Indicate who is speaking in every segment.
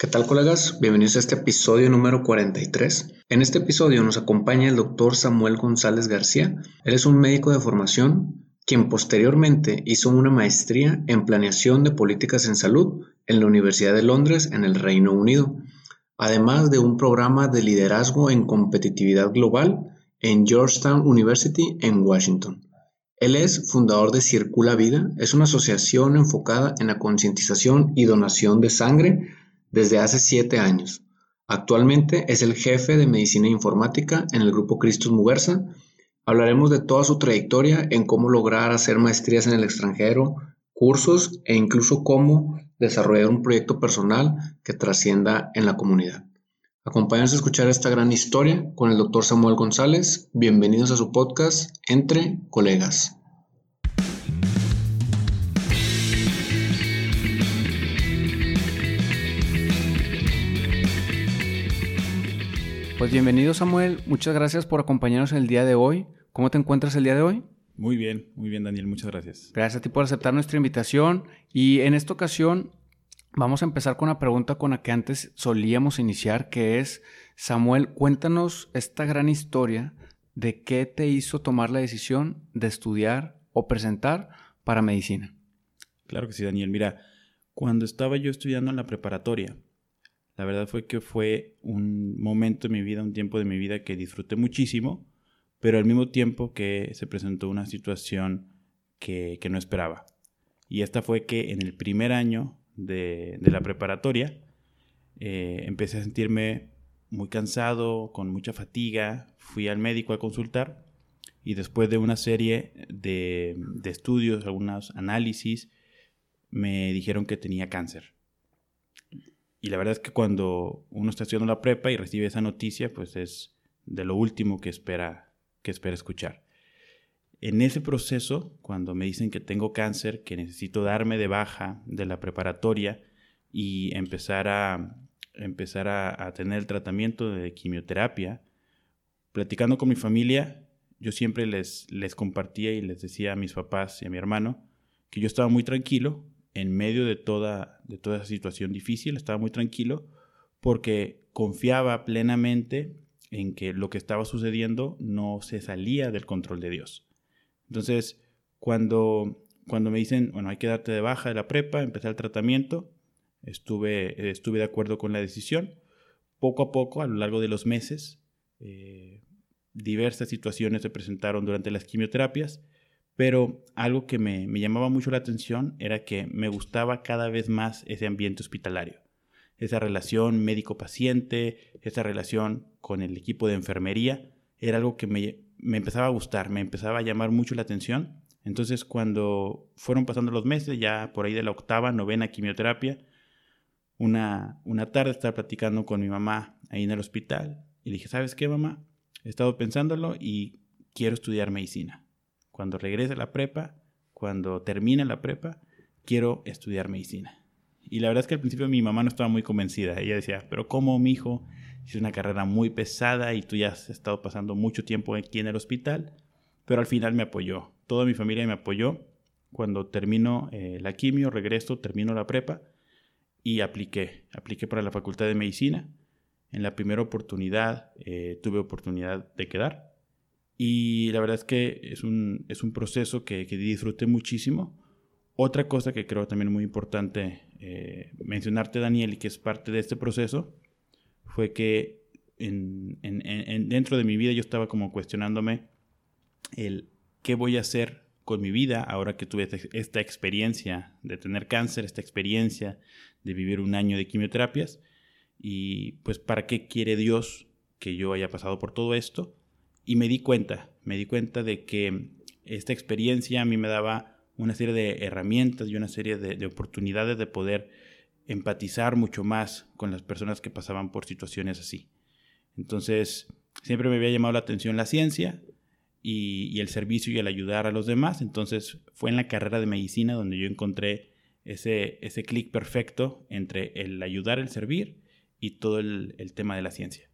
Speaker 1: ¿Qué tal colegas? Bienvenidos a este episodio número 43. En este episodio nos acompaña el doctor Samuel González García. Él es un médico de formación quien posteriormente hizo una maestría en planeación de políticas en salud en la Universidad de Londres en el Reino Unido, además de un programa de liderazgo en competitividad global en Georgetown University en Washington. Él es fundador de Circula Vida, es una asociación enfocada en la concientización y donación de sangre desde hace siete años. Actualmente es el jefe de medicina informática en el grupo Cristus Muguerza. Hablaremos de toda su trayectoria en cómo lograr hacer maestrías en el extranjero, cursos e incluso cómo desarrollar un proyecto personal que trascienda en la comunidad. Acompáñanos a escuchar esta gran historia con el doctor Samuel González. Bienvenidos a su podcast Entre Colegas. Pues bienvenido Samuel, muchas gracias por acompañarnos el día de hoy. ¿Cómo te encuentras el día de hoy?
Speaker 2: Muy bien, muy bien Daniel, muchas gracias.
Speaker 1: Gracias a ti por aceptar nuestra invitación y en esta ocasión vamos a empezar con una pregunta con la que antes solíamos iniciar, que es, Samuel, cuéntanos esta gran historia de qué te hizo tomar la decisión de estudiar o presentar para medicina.
Speaker 2: Claro que sí, Daniel. Mira, cuando estaba yo estudiando en la preparatoria, la verdad fue que fue un momento de mi vida, un tiempo de mi vida que disfruté muchísimo, pero al mismo tiempo que se presentó una situación que, no esperaba. Y esta fue que en el primer año de, la preparatoria eh, empecé a sentirme muy cansado, con mucha fatiga, fui al médico a consultar y después de una serie de, de estudios, algunos análisis, me dijeron que tenía cáncer. Y la verdad es que cuando uno está estudiando la prepa y recibe esa noticia, pues es de lo último que espera, que espera escuchar. En ese proceso, cuando me dicen que tengo cáncer, que necesito darme de baja de la preparatoria y empezar a, empezar a, tener el tratamiento de quimioterapia, platicando con mi familia, yo siempre les, les compartía y les decía a mis papás y a mi hermano que yo estaba muy tranquilo en medio de toda, de toda esa situación difícil, estaba muy tranquilo porque confiaba plenamente en que lo que estaba sucediendo no se salía del control de Dios. Entonces, cuando, cuando me dicen, bueno, hay que darte de baja de la prepa, empezar el tratamiento, estuve, estuve de acuerdo con la decisión. Poco a poco, a lo largo de los meses, eh, diversas situaciones se presentaron durante las quimioterapias pero algo que me, llamaba mucho la atención era que me gustaba cada vez más ese ambiente hospitalario, esa relación médico-paciente, esa relación con el equipo de enfermería, era algo que me, empezaba a gustar, me empezaba a llamar mucho la atención. Entonces cuando fueron pasando los meses, ya por ahí de la octava, novena quimioterapia, una, una tarde estaba platicando con mi mamá ahí en el hospital y dije, ¿sabes qué, mamá? He estado pensándolo y quiero estudiar medicina cuando regrese a la prepa, cuando termine la prepa, quiero estudiar medicina. Y la verdad es que al principio mi mamá no estaba muy convencida. Ella decía, pero ¿cómo, mi hijo? Es una carrera muy pesada y tú ya has estado pasando mucho tiempo aquí en el hospital. Pero al final me apoyó. Toda mi familia me apoyó. Cuando termino eh, la quimio, regreso, termino la prepa y apliqué. Apliqué para la Facultad de Medicina. En la primera oportunidad eh, tuve oportunidad de quedar. Y la verdad es que es un, es un proceso que, que, disfruté muchísimo. Otra cosa que creo también muy importante eh, mencionarte, Daniel, y que es parte de este proceso, fue que en, en, dentro de mi vida yo estaba como cuestionándome el qué voy a hacer con mi vida ahora que tuve esta experiencia de tener cáncer, esta experiencia de vivir un año de quimioterapias, y pues para qué quiere Dios que yo haya pasado por todo esto y me di cuenta, me di cuenta de que esta experiencia a mí me daba una serie de herramientas y una serie de, oportunidades de poder empatizar mucho más con las personas que pasaban por situaciones así. Entonces, siempre me había llamado la atención la ciencia y, el servicio y el ayudar a los demás. Entonces, fue en la carrera de medicina donde yo encontré ese, ese clic perfecto entre el ayudar, el servir y todo el tema de la ciencia.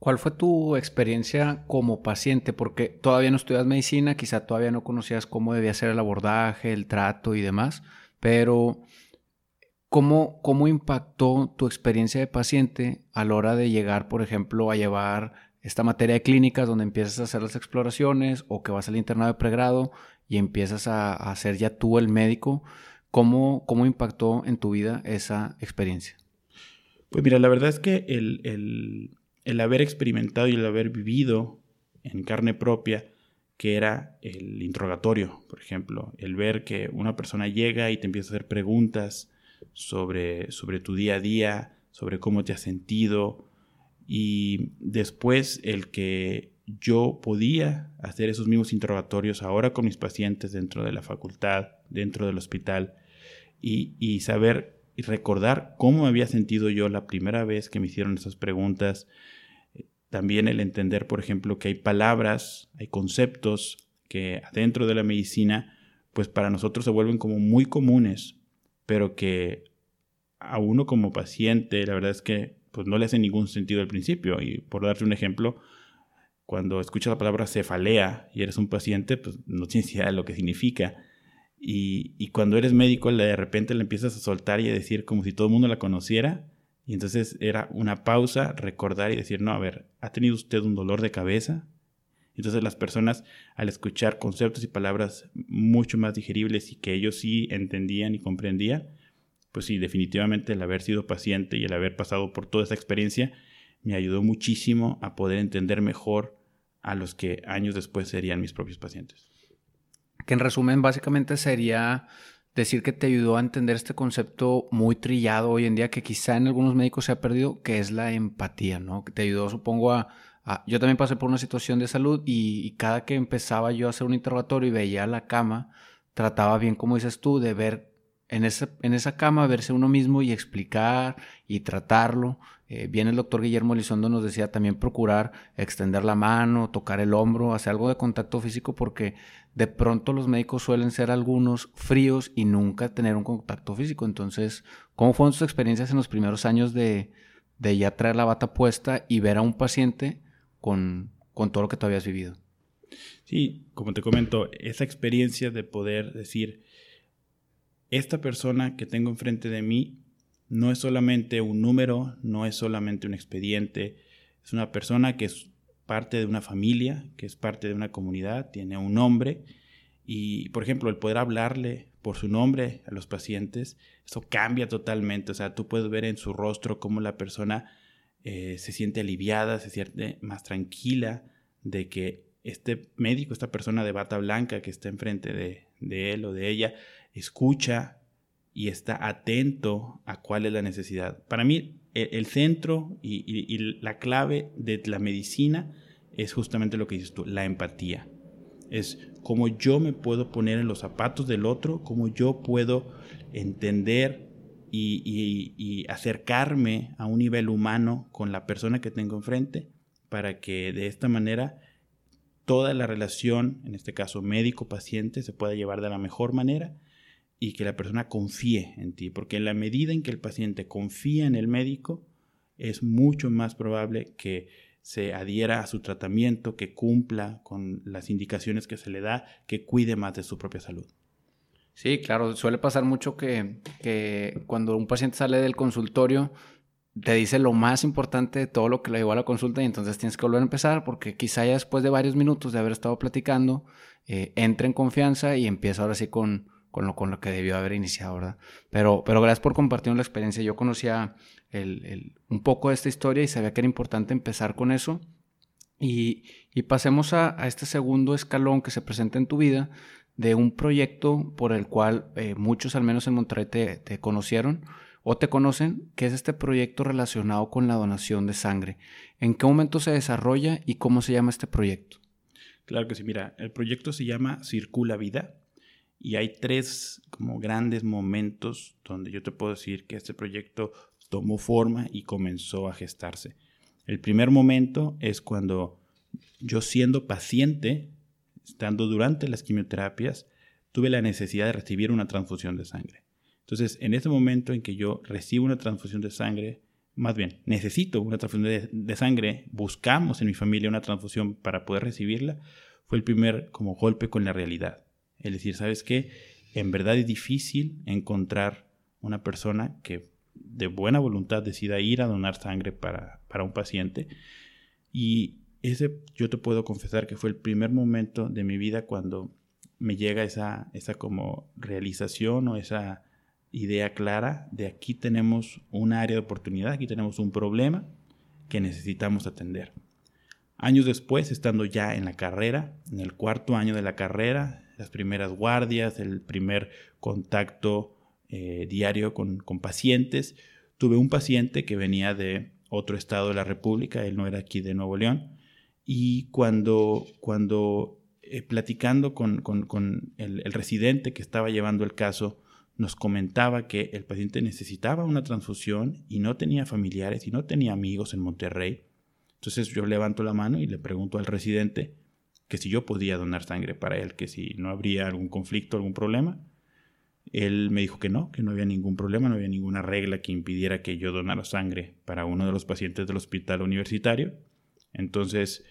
Speaker 1: ¿Cuál fue tu experiencia como paciente? Porque todavía no estudias medicina, quizá todavía no conocías cómo debía ser el abordaje, el trato y demás, pero ¿Cómo, ¿Cómo impactó tu experiencia de paciente a la hora de llegar, por ejemplo, a llevar esta materia de clínicas donde empiezas a hacer las exploraciones o que vas al internado de pregrado y empiezas a, ser ya tú el médico? ¿Cómo, ¿Cómo impactó en tu vida esa experiencia?
Speaker 2: Pues mira, la verdad es que el, el, haber experimentado y el haber vivido en carne propia, que era el interrogatorio, por ejemplo, el ver que una persona llega y te empieza a hacer preguntas sobre, sobre tu día a día, sobre cómo te has sentido, y después el que yo podía hacer esos mismos interrogatorios ahora con mis pacientes dentro de la facultad, dentro del hospital, y, y saber y recordar cómo me había sentido yo la primera vez que me hicieron esas preguntas. También el entender, por ejemplo, que hay palabras, hay conceptos que adentro de la medicina, pues para nosotros se vuelven como muy comunes, pero que a uno como paciente, la verdad es que pues no le hace ningún sentido al principio. Y por darte un ejemplo, cuando escuchas la palabra cefalea y eres un paciente, pues no tienes idea de lo que significa. Y, cuando eres médico, de repente le empiezas a soltar y a decir como si todo el mundo la conociera. Y entonces era una pausa, recordar y decir, no, a ver, ¿ha tenido usted un dolor de cabeza? Entonces las personas al escuchar conceptos y palabras mucho más digeribles y que ellos sí entendían y comprendían, pues sí, definitivamente el haber sido paciente y el haber pasado por toda esa experiencia me ayudó muchísimo a poder entender mejor a los que años después serían mis propios pacientes
Speaker 1: que en resumen básicamente sería decir que te ayudó a entender este concepto muy trillado hoy en día que quizá en algunos médicos se ha perdido, que es la empatía, ¿no? Que te ayudó, supongo, a... yo también pasé por una situación de salud y, y, cada que empezaba yo a hacer un interrogatorio y veía la cama, trataba bien, como dices tú, de ver en esa, en esa cama, verse uno mismo y explicar y tratarlo. Eh, bien el doctor Guillermo Elizondo nos decía también procurar extender la mano, tocar el hombro, hacer algo de contacto físico porque de pronto los médicos suelen ser algunos fríos y nunca tener un contacto físico. Entonces, ¿cómo fueron tus experiencias en los primeros años de, de ya traer la bata puesta y ver a un paciente con, con todo lo que tú habías vivido?
Speaker 2: Sí, como te comento, esa experiencia de poder decir, esta persona que tengo enfrente de mí no es solamente un número, no es solamente un expediente, es una persona que parte de una familia, que es parte de una comunidad, tiene un nombre y, por ejemplo, el poder hablarle por su nombre a los pacientes, eso cambia totalmente, o sea, tú puedes ver en su rostro cómo la persona eh, se siente aliviada, se siente más tranquila de que este médico, esta persona de bata blanca que está enfrente de, de él o de ella, escucha y está atento a cuál es la necesidad. Para mí, e, el, centro y, la clave de la medicina es justamente lo que dices tú, la empatía. Es cómo yo me puedo poner en los zapatos del otro, cómo yo puedo entender y, y acercarme a un nivel humano con la persona que tengo enfrente para que de esta manera toda la relación, en este caso médico-paciente, se pueda llevar de la mejor manera y que la persona confíe en ti, porque en la medida en que el paciente confía en el médico, es mucho más probable que se adhiera a su tratamiento, que cumpla con las indicaciones que se le da, que cuide más de su propia salud.
Speaker 1: Sí, claro, suele pasar mucho que, que cuando un paciente sale del consultorio, te dice lo más importante de todo lo que le llevó a la consulta y entonces tienes que volver a empezar porque quizá ya después de varios minutos de haber estado platicando, eh, entra en confianza y empieza ahora sí con, con lo, con lo que debió haber iniciado, ¿verdad? Pero, pero gracias por compartir la experiencia. Yo conocía el, un poco de esta historia y sabía que era importante empezar con eso. Y, y pasemos a, a, este segundo escalón que se presenta en tu vida de un proyecto por el cual eh, muchos, al menos en Monterrey, te, te, conocieron o te conocen, que es este proyecto relacionado con la donación de sangre. ¿En qué momento se desarrolla y cómo se llama este proyecto?
Speaker 2: Claro que sí, mira, el proyecto se llama Circula Vida y hay tres como grandes momentos donde yo te puedo decir que este proyecto tomó forma y comenzó a gestarse. El primer momento es cuando yo siendo paciente, estando durante las quimioterapias, tuve la necesidad de recibir una transfusión de sangre. Entonces, en ese momento en que yo recibo una transfusión de sangre, más bien, necesito una transfusión de, sangre, buscamos en mi familia una transfusión para poder recibirla, fue el primer como golpe con la realidad. Es decir, ¿sabes qué? En verdad es difícil encontrar una persona que de buena voluntad decida ir a donar sangre para, para un paciente. Y ese yo te puedo confesar que fue el primer momento de mi vida cuando me llega esa, esa como realización o esa idea clara de aquí tenemos un área de oportunidad, aquí tenemos un problema que necesitamos atender. Años después, estando ya en la carrera, en el cuarto año de la carrera, las primeras guardias, el primer contacto eh, diario con, pacientes, tuve un paciente que venía de otro estado de la República, él no era aquí de Nuevo León, y cuando, cuando eh, platicando con, el, el, residente que estaba llevando el caso, nos comentaba que el paciente necesitaba una transfusión y no tenía familiares y no tenía amigos en Monterrey. Entonces yo levanto la mano y le pregunto al residente que si yo podía donar sangre para él, que si no habría algún conflicto, algún problema. Él me dijo que no, que no había ningún problema, no había ninguna regla que impidiera que yo donara sangre para uno de los pacientes del hospital universitario. Entonces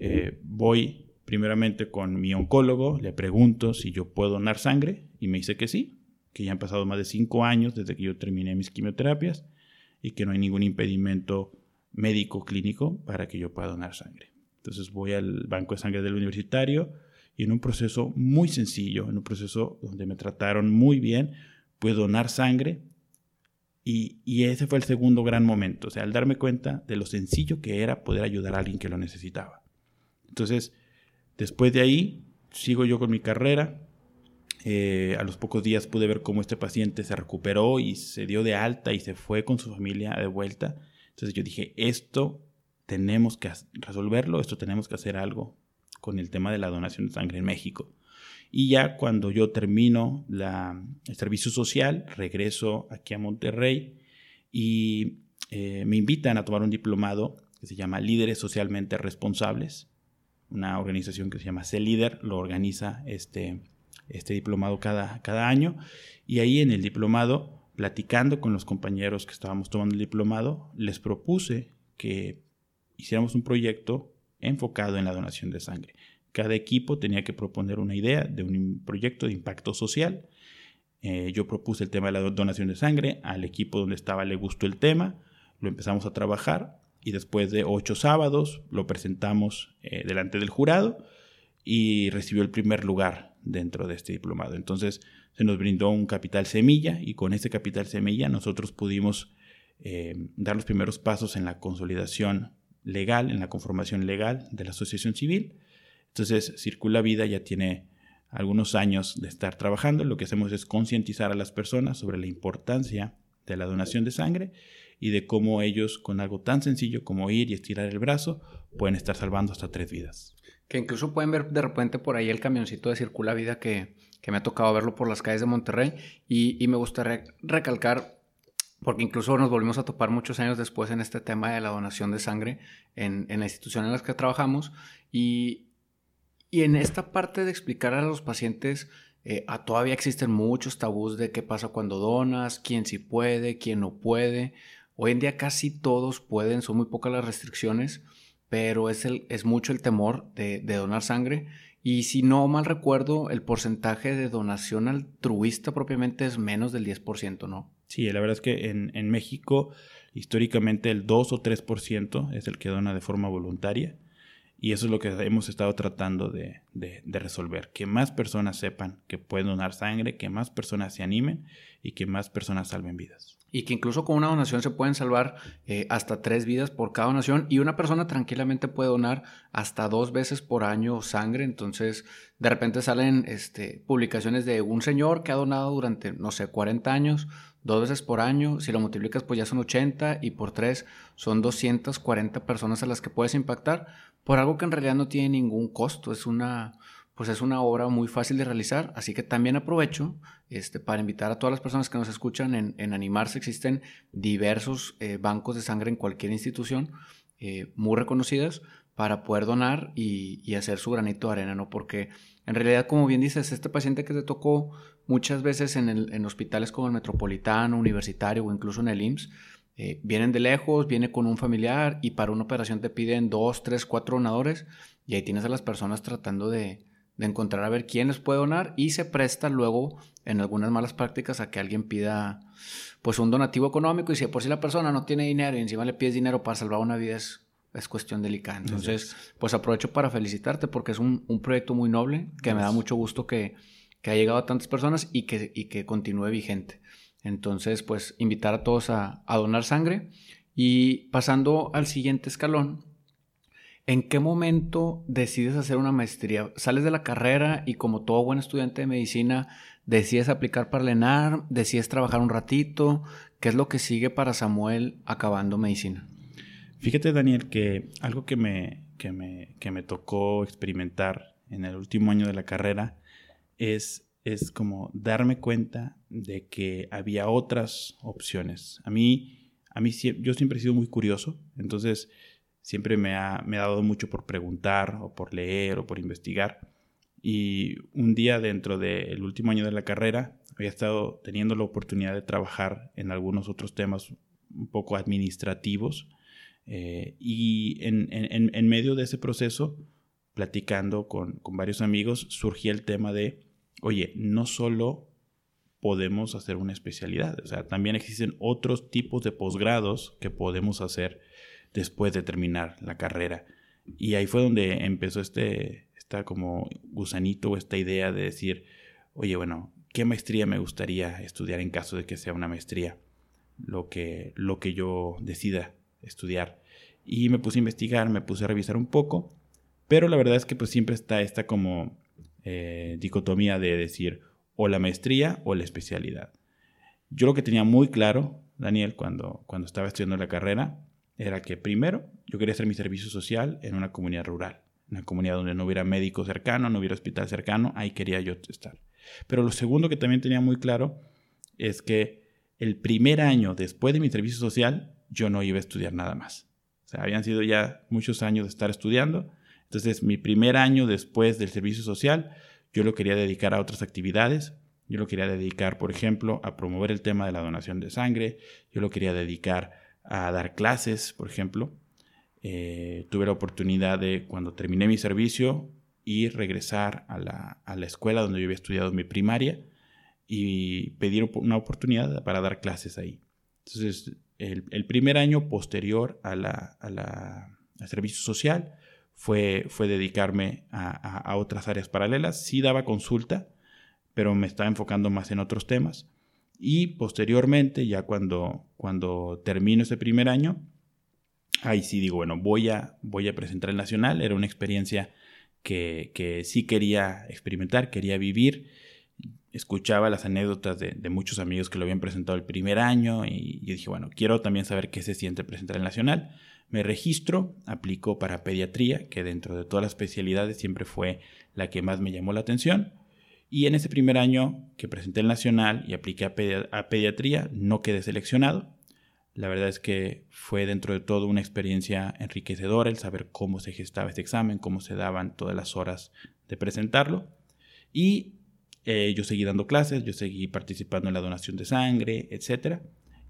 Speaker 2: eh, voy primeramente con mi oncólogo, le pregunto si yo puedo donar sangre y me dice que sí, que ya han pasado más de cinco años desde que yo terminé mis quimioterapias y que no hay ningún impedimento médico clínico para que yo pueda donar sangre. Entonces voy al banco de sangre del universitario y en un proceso muy sencillo, en un proceso donde me trataron muy bien, pude donar sangre y, y, ese fue el segundo gran momento, o sea, al darme cuenta de lo sencillo que era poder ayudar a alguien que lo necesitaba. Entonces, después de ahí, sigo yo con mi carrera, eh, a los pocos días pude ver cómo este paciente se recuperó y se dio de alta y se fue con su familia de vuelta. Entonces yo dije, esto tenemos que resolverlo, esto tenemos que hacer algo con el tema de la donación de sangre en México. Y ya cuando yo termino la, el servicio social, regreso aquí a Monterrey y eh, me invitan a tomar un diplomado que se llama Líderes Socialmente Responsables, una organización que se llama C-Líder, lo organiza este, este diplomado cada, cada año. Y ahí en el diplomado, platicando con los compañeros que estábamos tomando el diplomado, les propuse que hiciéramos un proyecto enfocado en la donación de sangre. Cada equipo tenía que proponer una idea de un proyecto de impacto social. Eh, yo propuse el tema de la donación de sangre, al equipo donde estaba le gustó el tema, lo empezamos a trabajar y después de ocho sábados lo presentamos eh, delante del jurado y recibió el primer lugar dentro de este diplomado. Entonces se nos brindó un capital semilla y con ese capital semilla nosotros pudimos eh, dar los primeros pasos en la consolidación legal, en la conformación legal de la asociación civil. Entonces Circula Vida ya tiene algunos años de estar trabajando. Lo que hacemos es concientizar a las personas sobre la importancia de la donación de sangre y de cómo ellos con algo tan sencillo como ir y estirar el brazo pueden estar salvando hasta tres vidas.
Speaker 1: Que incluso pueden ver de repente por ahí el camioncito de Circula Vida que, me ha tocado verlo por las calles de Monterrey. Y, me gustaría recalcar, porque incluso nos volvimos a topar muchos años después en este tema de la donación de sangre en, la institución en la que trabajamos. Y, en esta parte de explicar a los pacientes, eh, todavía existen muchos tabús de qué pasa cuando donas, quién sí puede, quién no puede. Hoy en día casi todos pueden, son muy pocas las restricciones pero es, el, es mucho el temor de, donar sangre. Y si no mal recuerdo, el porcentaje de donación altruista propiamente es menos del 10%, ¿no?
Speaker 2: Sí, la verdad es que en, México históricamente el 2 o 3% es el que dona de forma voluntaria. Y eso es lo que hemos estado tratando de, resolver. Que más personas sepan que pueden donar sangre, que más personas se animen y que más personas salven vidas.
Speaker 1: Y que incluso con una donación se pueden salvar eh, hasta tres vidas por cada donación. Y una persona tranquilamente puede donar hasta dos veces por año sangre. Entonces, de repente salen este, publicaciones de un señor que ha donado durante, no sé, 40 años, dos veces por año. Si lo multiplicas, pues ya son 80 y por tres son 240 personas a las que puedes impactar por algo que en realidad no tiene ningún costo, es una, pues es una obra muy fácil de realizar, así que también aprovecho este, para invitar a todas las personas que nos escuchan en, animarse, existen diversos eh, bancos de sangre en cualquier institución eh, muy reconocidas para poder donar y, hacer su granito de arena, ¿no? Porque en realidad, como bien dices, este paciente que te tocó muchas veces en, en hospitales como el Metropolitano, Universitario o incluso en el IMSS, eh, vienen de lejos, viene con un familiar y para una operación te piden dos, tres, cuatro donadores y ahí tienes a las personas tratando de, de encontrar a ver quién les puede donar y se presta luego en algunas malas prácticas a que alguien pida pues un donativo económico y si por si la persona no tiene dinero y encima le pides dinero para salvar una vida es, es cuestión delicada. Entonces, pues aprovecho para felicitarte porque es un, un proyecto muy noble que me da mucho gusto que, que ha llegado a tantas personas y que, y que continúe vigente. Entonces, pues invitar a todos a, a donar sangre y pasando al siguiente escalón, ¿En qué momento decides hacer una maestría? ¿Sales de la carrera y como todo buen estudiante de medicina decides aplicar para el decides trabajar un ratito? ¿Qué es lo que sigue para Samuel acabando medicina?
Speaker 2: Fíjate Daniel que algo que me, que me, que me tocó experimentar en el último año de la carrera es, es como darme cuenta de que había otras opciones. A mí, a mí yo siempre he sido muy curioso, entonces siempre me ha, me ha dado mucho por preguntar o por leer o por investigar. Y un día dentro del último año de la carrera había estado teniendo la oportunidad de trabajar en algunos otros temas un poco administrativos. Eh, y en, en, en, medio de ese proceso, platicando con, con varios amigos, surgía el tema de, oye, no solo podemos hacer una especialidad, o sea, también existen otros tipos de posgrados que podemos hacer después de terminar la carrera. Y ahí fue donde empezó este, esta como gusanito o esta idea de decir, oye, bueno, ¿qué maestría me gustaría estudiar en caso de que sea una maestría? Lo que, lo que yo decida estudiar. Y me puse a investigar, me puse a revisar un poco, pero la verdad es que pues siempre está esta como eh, dicotomía de decir o la maestría o la especialidad. Yo lo que tenía muy claro, Daniel, cuando, cuando estaba estudiando la carrera, era que primero yo quería hacer mi servicio social en una comunidad rural, una comunidad donde no hubiera médico cercano, no hubiera hospital cercano, ahí quería yo estar. Pero lo segundo que también tenía muy claro es que el primer año después de mi servicio social yo no iba a estudiar nada más. O sea, habían sido ya muchos años de estar estudiando. Entonces, mi primer año después del servicio social, yo lo quería dedicar a otras actividades. Yo lo quería dedicar, por ejemplo, a promover el tema de la donación de sangre. Yo lo quería dedicar a dar clases, por ejemplo. Eh, tuve la oportunidad de, cuando terminé mi servicio, ir, regresar a la, a la, escuela donde yo había estudiado mi primaria y pedir una oportunidad para dar clases ahí. Entonces, el, el primer año posterior a la, a la, al servicio social fue, fue dedicarme a, a, otras áreas paralelas. Sí daba consulta, pero me estaba enfocando más en otros temas. Y posteriormente, ya cuando, cuando termino ese primer año, ahí sí digo, bueno, voy a, voy a presentar el Nacional. Era una experiencia que, que sí quería experimentar, quería vivir. Escuchaba las anécdotas de, de, muchos amigos que lo habían presentado el primer año y yo dije, bueno, quiero también saber qué se siente presentar el Nacional. Me registro, aplico para pediatría, que dentro de todas las especialidades siempre fue la que más me llamó la atención. Y en ese primer año que presenté el nacional y apliqué a, pediatría, no quedé seleccionado. La verdad es que fue dentro de todo una experiencia enriquecedora el saber cómo se gestaba este examen, cómo se daban todas las horas de presentarlo. Y eh, yo seguí dando clases, yo seguí participando en la donación de sangre, etc.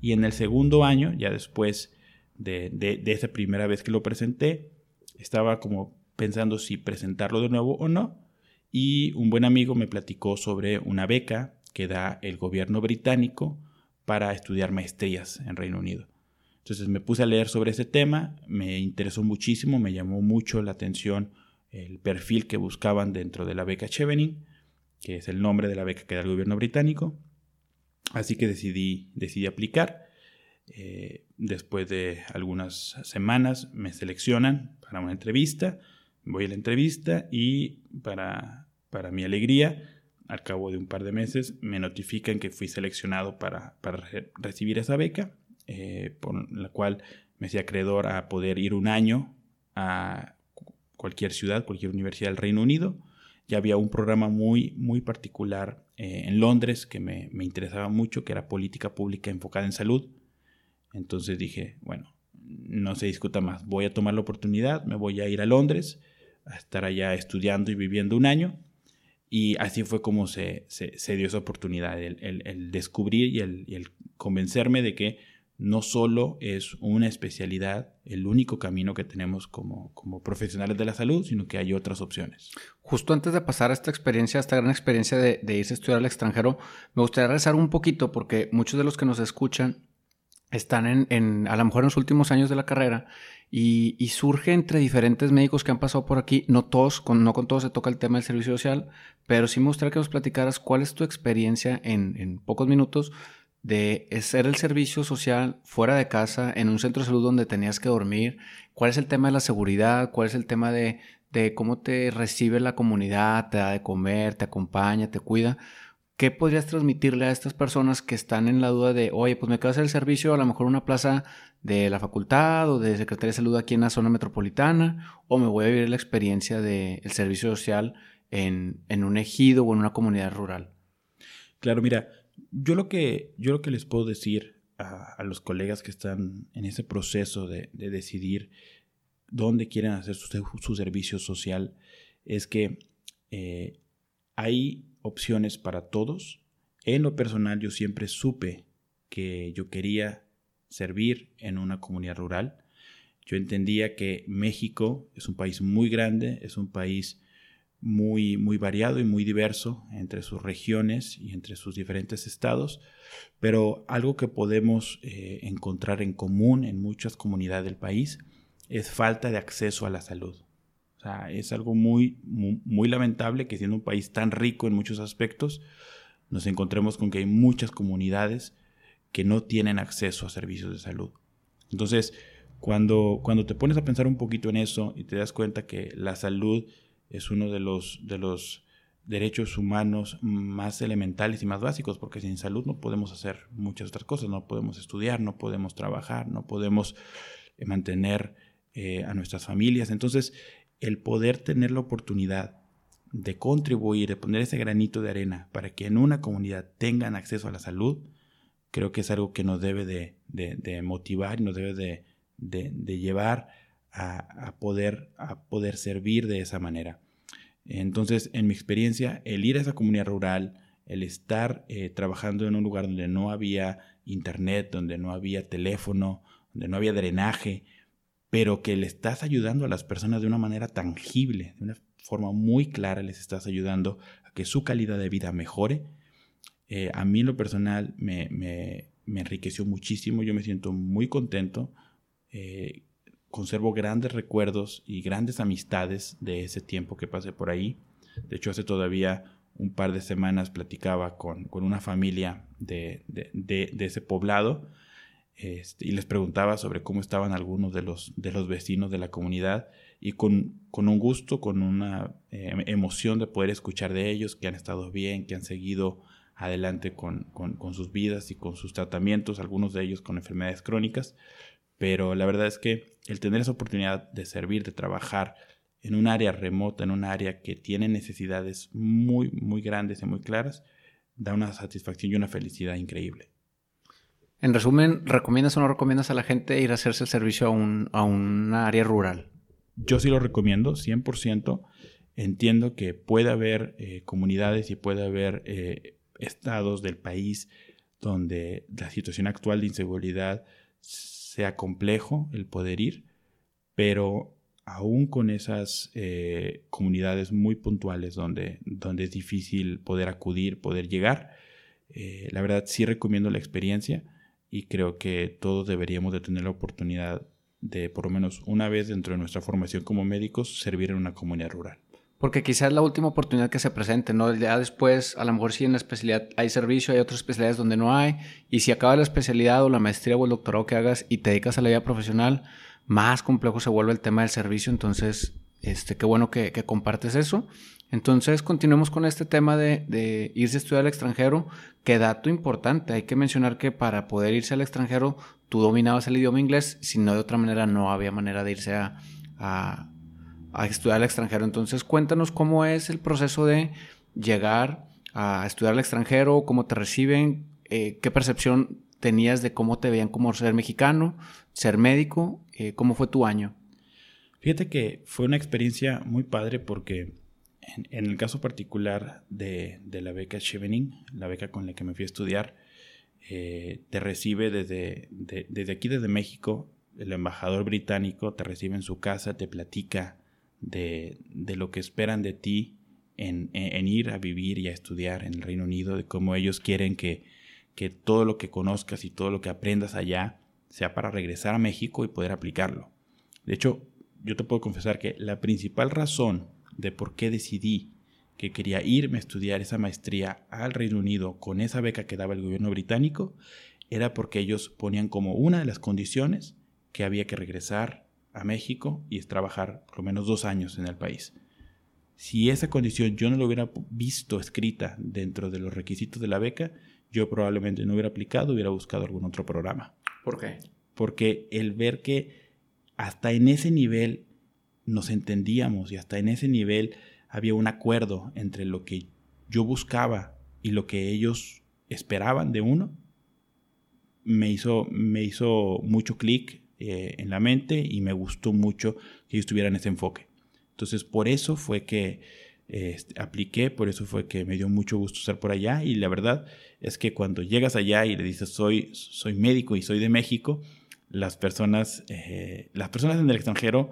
Speaker 2: Y en el segundo año, ya después de, de esa primera vez que lo presenté, estaba como pensando si presentarlo de nuevo o no y un buen amigo me platicó sobre una beca que da el gobierno británico para estudiar maestrías en Reino Unido. Entonces me puse a leer sobre ese tema, me interesó muchísimo, me llamó mucho la atención el perfil que buscaban dentro de la beca Chevening, que es el nombre de la beca que da el gobierno británico. Así que decidí, decidí aplicar. Eh, después de algunas semanas me seleccionan para una entrevista. Voy a la entrevista y para para mi alegría, al cabo de un par de meses me notifican que fui seleccionado para, recibir esa beca, eh, por la cual me hacía acreedor a poder ir un año a cualquier ciudad, cualquier universidad del Reino Unido. Ya había un programa muy, muy particular eh, en Londres que me, me interesaba mucho, que era política pública enfocada en salud. Entonces dije, bueno, no se discuta más, voy a tomar la oportunidad, me voy a ir a Londres, a estar allá estudiando y viviendo un año y así fue como se, se, dio esa oportunidad, el, el, descubrir y, el, convencerme de que no solo es una especialidad, el único camino que tenemos como, como, profesionales de la salud, sino que hay otras opciones.
Speaker 1: Justo antes de pasar esta experiencia, esta gran experiencia de, irse a estudiar al extranjero, me gustaría rezar un poquito porque muchos de los que nos escuchan están en, en a lo mejor en los últimos años de la carrera y, surge entre diferentes médicos que han pasado por aquí, no todos, con, no con todos se toca el tema del servicio social, pero sí me gustaría que nos platicaras cuál es tu experiencia en, en pocos minutos de ser el servicio social fuera de casa, en un centro de salud donde tenías que dormir, cuál es el tema de la seguridad, cuál es el tema de, de cómo te recibe la comunidad, te da de comer, te acompaña, te cuida. ¿Qué podrías transmitirle a estas personas que están en la duda de, oye, pues me quedo hacer el servicio, a lo mejor una plaza de la facultad o de Secretaría de Salud aquí en la zona metropolitana, o me voy a vivir la experiencia del servicio social en, en un ejido o en una comunidad rural?
Speaker 2: Claro, mira, yo lo que, yo lo que les puedo decir a, los colegas que están en ese proceso de, decidir dónde quieren hacer su, servicio social es que eh, hay opciones para todos. En lo personal yo siempre supe que yo quería servir en una comunidad rural. Yo entendía que México es un país muy grande, es un país muy, muy variado y muy diverso entre sus regiones y entre sus diferentes estados, pero algo que podemos eh, encontrar en común en muchas comunidades del país es falta de acceso a la salud. Sea, es algo muy, muy, lamentable que siendo un país tan rico en muchos aspectos, nos encontremos con que hay muchas comunidades que no tienen acceso a servicios de salud. Entonces, cuando, cuando te pones a pensar un poquito en eso y te das cuenta que la salud es uno de los, de los derechos humanos más elementales y más básicos, porque sin salud no podemos hacer muchas otras cosas, no podemos estudiar, no podemos trabajar, no podemos eh, mantener eh, a nuestras familias. Entonces, el poder tener la oportunidad de contribuir, de poner ese granito de arena para que en una comunidad tengan acceso a la salud, creo que es algo que nos debe de, motivar y nos debe de, llevar a, poder, servir de esa manera. Entonces, en mi experiencia, el ir a esa comunidad rural, el estar eh, trabajando en un lugar donde no había internet, donde no había teléfono, donde no había drenaje, pero que le estás ayudando a las personas de una manera tangible, de una forma muy clara, les estás ayudando a que su calidad de vida mejore. Eh, a mí en lo personal me, enriqueció muchísimo, yo me siento muy contento. Eh, conservo grandes recuerdos y grandes amistades de ese tiempo que pasé por ahí. De hecho, hace todavía un par de semanas platicaba con, una familia de, ese poblado este, y les preguntaba sobre cómo estaban algunos de los, de los vecinos de la comunidad y con, con un gusto, con una eh, emoción de poder escuchar de ellos, que han estado bien, que han seguido adelante con, con sus vidas y con sus tratamientos, algunos de ellos con enfermedades crónicas. Pero la verdad es que el tener esa oportunidad de servir, de trabajar en un área remota, en un área que tiene necesidades muy, muy grandes y muy claras, da una satisfacción y una felicidad increíble.
Speaker 1: En resumen, ¿recomiendas o no recomiendas a la gente ir a hacerse el servicio a un, a área rural?
Speaker 2: Yo sí lo recomiendo, 100%. Entiendo que puede haber eh, comunidades y puede haber eh, estados del país donde la situación actual de inseguridad sea complejo el poder ir, pero aún con esas eh, comunidades muy puntuales donde, donde es difícil poder acudir, poder llegar, la verdad sí recomiendo la experiencia y creo que todos deberíamos de tener la oportunidad de por lo menos una vez dentro de nuestra formación como médicos servir en una comunidad rural.
Speaker 1: Porque quizás la última oportunidad que se presente, ¿no? Ya después, a lo mejor sí en la especialidad hay servicio, hay otras especialidades donde no hay, y si acaba la especialidad o la maestría o el doctorado que hagas y te dedicas a la vida profesional, más complejo se vuelve el tema del servicio, entonces, este, qué bueno que, compartes eso. Entonces, continuemos con este tema de, irse a estudiar al extranjero. Qué dato importante, hay que mencionar que para poder irse al extranjero, tú dominabas el idioma inglés, si no de otra manera no había manera de irse a a estudiar al extranjero. Entonces, cuéntanos cómo es el proceso de llegar a estudiar al extranjero, cómo te reciben, eh, qué percepción tenías de cómo te veían como ser mexicano, ser médico, eh, cómo fue tu año.
Speaker 2: Fíjate que fue una experiencia muy padre porque en, el caso particular de, la beca Chevening, la beca con la que me fui a estudiar, eh, te recibe desde, aquí, desde México, el embajador británico te recibe en su casa, te platica de, lo que esperan de ti en, ir a vivir y a estudiar en el Reino Unido, de cómo ellos quieren que, que todo lo que conozcas y todo lo que aprendas allá sea para regresar a México y poder aplicarlo. De hecho, yo te puedo confesar que la principal razón de por qué decidí que quería irme a estudiar esa maestría al Reino Unido con esa beca que daba el gobierno británico era porque ellos ponían como una de las condiciones que había que regresar a México y trabajar por lo menos dos años en el país. Si esa condición yo no lo hubiera visto escrita dentro de los requisitos de la beca, yo probablemente no hubiera aplicado, hubiera buscado algún otro programa.
Speaker 1: ¿Por qué?
Speaker 2: Porque el ver que hasta en ese nivel nos entendíamos y hasta en ese nivel había un acuerdo entre lo que yo buscaba y lo que ellos esperaban de uno, me hizo, me hizo mucho clic eh, en la mente y me gustó mucho que ellos tuvieran ese enfoque. Entonces, por eso fue que este, apliqué, por eso fue que me dio mucho gusto estar por allá y la verdad es que cuando llegas allá y le dices soy, soy médico y soy de México, las personas, eh, las personas en el extranjero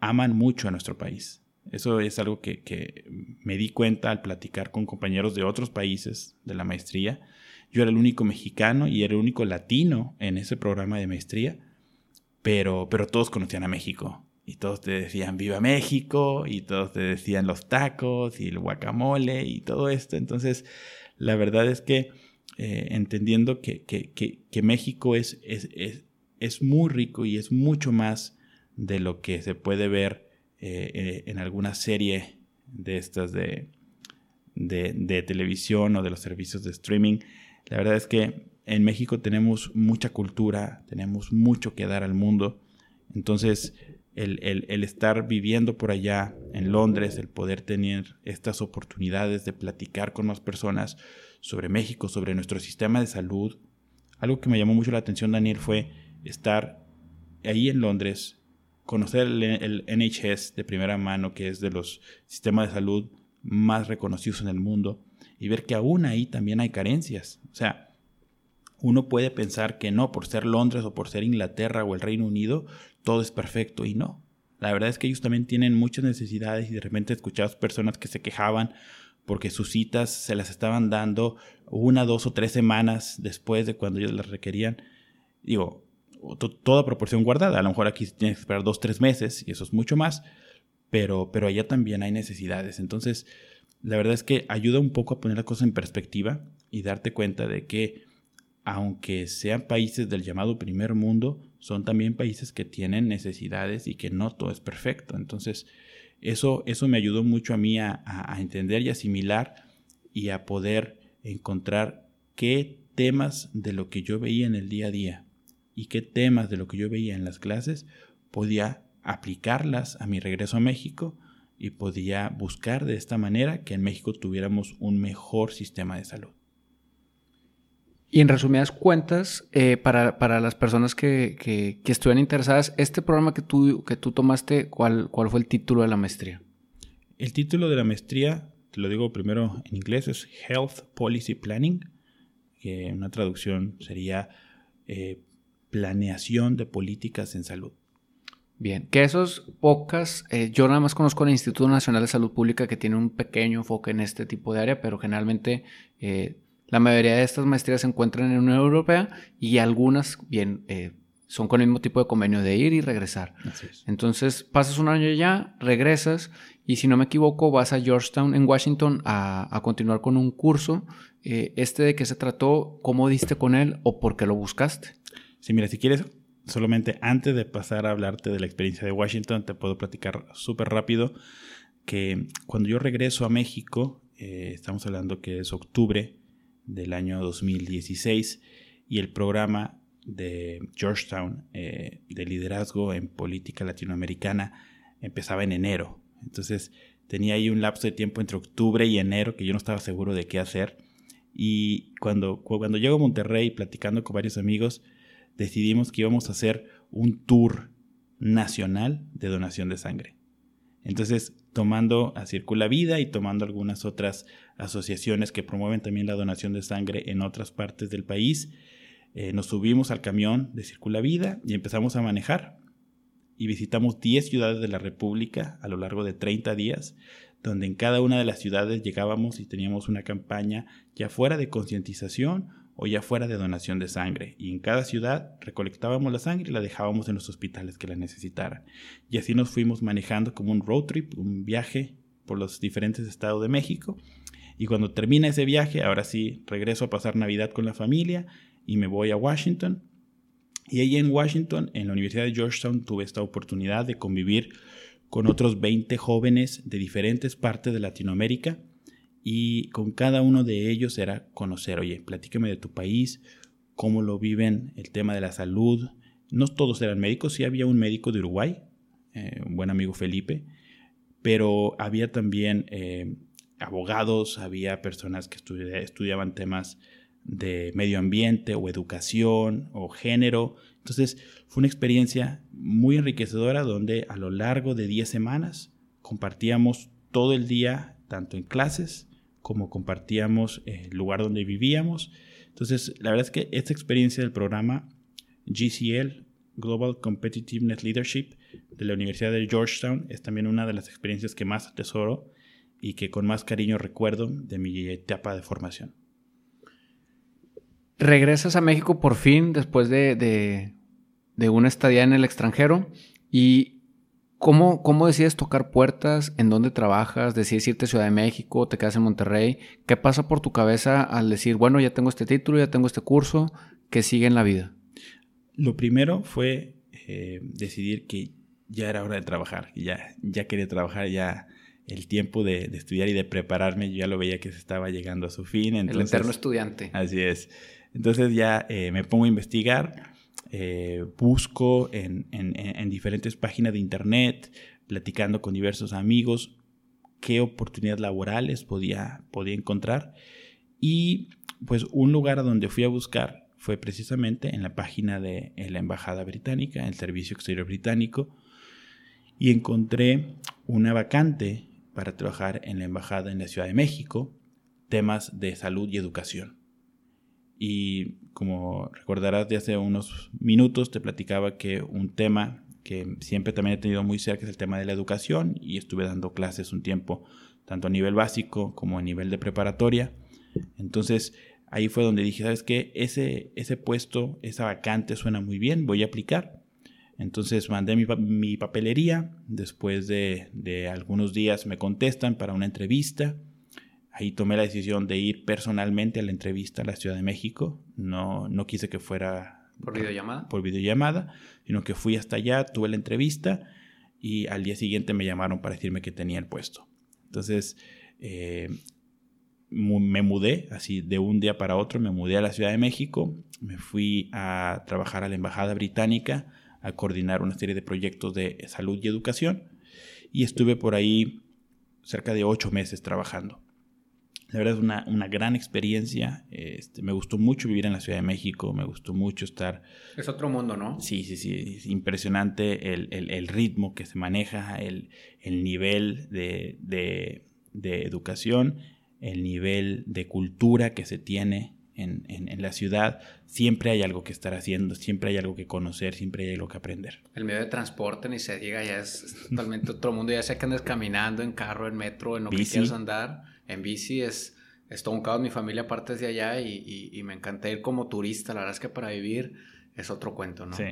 Speaker 2: aman mucho a nuestro país. Eso es algo que, me di cuenta al platicar con compañeros de otros países de la maestría. Yo era el único mexicano y era el único latino en ese programa de maestría, pero, pero todos conocían a México y todos te decían viva México y todos te decían los tacos y el guacamole y todo esto. Entonces, la verdad es que eh, entendiendo que, que, que, México es, es, es, es, muy rico y es mucho más de lo que se puede ver eh, eh, en alguna serie de estas de, de, de televisión o de los servicios de streaming. La verdad es que en México tenemos mucha cultura, tenemos mucho que dar al mundo. Entonces, el, estar viviendo por allá en Londres, el poder tener estas oportunidades de platicar con más personas sobre México, sobre nuestro sistema de salud. Algo que me llamó mucho la atención, Daniel, fue estar ahí en Londres, conocer el, NHS de primera mano, que es de los sistemas de salud más reconocidos en el mundo, y ver que aún ahí también hay carencias. O sea, uno puede pensar que no, por ser Londres o por ser Inglaterra o el Reino Unido, todo es perfecto y no. La verdad es que ellos también tienen muchas necesidades y de repente escuchamos personas que se quejaban porque sus citas se las estaban dando una, dos o tres semanas después de cuando ellos las requerían. Digo, toda proporción guardada. A lo mejor aquí tienes que esperar dos, tres meses y eso es mucho más, pero, pero allá también hay necesidades. Entonces, la verdad es que ayuda un poco a poner la cosa en perspectiva y darte cuenta de que aunque sean países del llamado primer mundo, son también países que tienen necesidades y que no todo es perfecto. Entonces, eso, eso me ayudó mucho a mí a, entender y asimilar y a poder encontrar qué temas de lo que yo veía en el día a día y qué temas de lo que yo veía en las clases podía aplicarlas a mi regreso a México y podía buscar de esta manera que en México tuviéramos un mejor sistema de salud.
Speaker 1: Y en resumidas cuentas, eh, para, para, las personas que, que, que, estuvieran interesadas, este programa que tú, que tú tomaste, ¿cuál, ¿cuál fue el título de la maestría?
Speaker 2: El título de la maestría, te lo digo primero en inglés, es Health Policy Planning, que una traducción sería eh, planeación de políticas en salud.
Speaker 1: Bien, que esos pocas, eh, yo nada más conozco el Instituto Nacional de Salud Pública que tiene un pequeño enfoque en este tipo de área, pero generalmente la mayoría de estas maestrías se encuentran en la Unión Europea y algunas, bien, eh, son con el mismo tipo de convenio de ir y regresar. Entonces, pasas un año allá, regresas y si no me equivoco, vas a Georgetown en Washington a, continuar con un curso. Eh, ¿Este de qué se trató? ¿Cómo diste con él o por qué lo buscaste?
Speaker 2: Sí, mira, si quieres, solamente antes de pasar a hablarte de la experiencia de Washington, te puedo platicar súper rápido que cuando yo regreso a México, eh, estamos hablando que es octubre del año 2016 y el programa de Georgetown eh, de liderazgo en política latinoamericana empezaba en enero. Entonces tenía ahí un lapso de tiempo entre octubre y enero que yo no estaba seguro de qué hacer. Y cuando, cuando llego a Monterrey platicando con varios amigos, decidimos que íbamos a hacer un tour nacional de donación de sangre. Entonces tomando a Circula Vida y tomando algunas otras asociaciones que promueven también la donación de sangre en otras partes del país. Eh, nos subimos al camión de Circula Vida y empezamos a manejar y visitamos 10 ciudades de la República a lo largo de 30 días, donde en cada una de las ciudades llegábamos y teníamos una campaña ya fuera de concientización o ya fuera de donación de sangre, y en cada ciudad recolectábamos la sangre y la dejábamos en los hospitales que la necesitaran. Y así nos fuimos manejando como un road trip, un viaje por los diferentes estados de México, y cuando termina ese viaje, ahora sí, regreso a pasar Navidad con la familia y me voy a Washington. Y ahí en Washington, en la Universidad de Georgetown, tuve esta oportunidad de convivir con otros 20 jóvenes de diferentes partes de Latinoamérica y con cada uno de ellos era conocer, oye, platícame de tu país, cómo lo viven, el tema de la salud. No todos eran médicos, sí había un médico de Uruguay, eh, un buen amigo Felipe, pero había también eh, abogados, había personas que estudiaban temas de medio ambiente o educación o género. Entonces fue una experiencia muy enriquecedora donde a lo largo de 10 semanas compartíamos todo el día, tanto en clases como compartíamos el lugar donde vivíamos. Entonces la verdad es que esta experiencia del programa GCL, Global Competitiveness Leadership, de la Universidad de Georgetown, es también una de las experiencias que más atesoro y que con más cariño recuerdo de mi etapa de formación.
Speaker 1: Regresas a México por fin después de, de, una estadía en el extranjero y ¿cómo, ¿cómo, decides tocar puertas? ¿En dónde trabajas? ¿Decides irte a Ciudad de México? ¿Te quedas en Monterrey? ¿Qué pasa por tu cabeza al decir, bueno, ya tengo este título, ya tengo este curso, ¿qué sigue en la vida?
Speaker 2: Lo primero fue eh, decidir que ya era hora de trabajar, ya, ya quería trabajar, ya el tiempo de, estudiar y de prepararme, yo ya lo veía que se estaba llegando a su fin.
Speaker 1: el eterno estudiante.
Speaker 2: Así es. Entonces ya eh, me pongo a investigar, eh, busco en, diferentes páginas de internet, platicando con diversos amigos, qué oportunidades laborales podía, podía encontrar. Y pues un lugar a donde fui a buscar fue precisamente en la página de la Embajada Británica, el Servicio Exterior Británico, y encontré una vacante para trabajar en la Embajada en la Ciudad de México, temas de salud y educación. Y como recordarás de hace unos minutos, te platicaba que un tema que siempre también he tenido muy cerca es el tema de la educación y estuve dando clases un tiempo, tanto a nivel básico como a nivel de preparatoria. Entonces ahí fue donde dije, ¿sabes qué? Ese, ese puesto, esa vacante suena muy bien, voy a aplicar. Entonces mandé mi, mi papelería, después de, de algunos días me contestan para una entrevista Ahí tomé la decisión de ir personalmente a la entrevista a la Ciudad de México. No, no quise que fuera
Speaker 1: por videollamada.
Speaker 2: Por videollamada, sino que fui hasta allá, tuve la entrevista y al día siguiente me llamaron para decirme que tenía el puesto. Entonces, eh, me mudé, así de un día para otro, me mudé a la Ciudad de México, me fui a trabajar a la Embajada Británica, a coordinar una serie de proyectos de salud y educación, y estuve por ahí cerca de ocho meses trabajando. La verdad es una, una gran experiencia. Este, me gustó mucho vivir en la Ciudad de México, me gustó mucho estar...
Speaker 1: Es otro mundo, ¿no?
Speaker 2: Sí, sí, sí. Es impresionante el, el, el ritmo que se maneja, el, el nivel de, de, de, educación, el nivel de cultura que se tiene en, en, en, la ciudad. Siempre hay algo que estar haciendo, siempre hay algo que conocer, siempre hay algo que aprender.
Speaker 1: El medio de transporte ni se diga, ya es totalmente otro mundo. Ya sea que andes caminando, en carro, en metro, en lo que quieras andar en bici es, es todo un caos. Mi familia parte de allá y, me encanta ir como turista. La verdad es que para vivir es otro cuento, ¿no? Sí.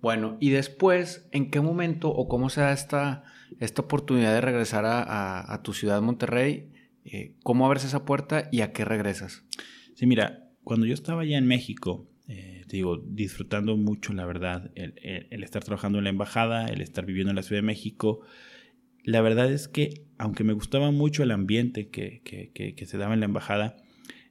Speaker 1: Bueno, y después, ¿en qué momento o cómo se da esta, esta oportunidad de regresar a, tu ciudad, Monterrey? Eh, ¿Cómo abres esa puerta y a qué regresas?
Speaker 2: Sí, mira, cuando yo estaba allá en México, eh, te digo, disfrutando mucho, la verdad, el, el, estar trabajando en la embajada, el estar viviendo en la Ciudad de México, la verdad es que, aunque me gustaba mucho el ambiente que, que, se daba en la embajada,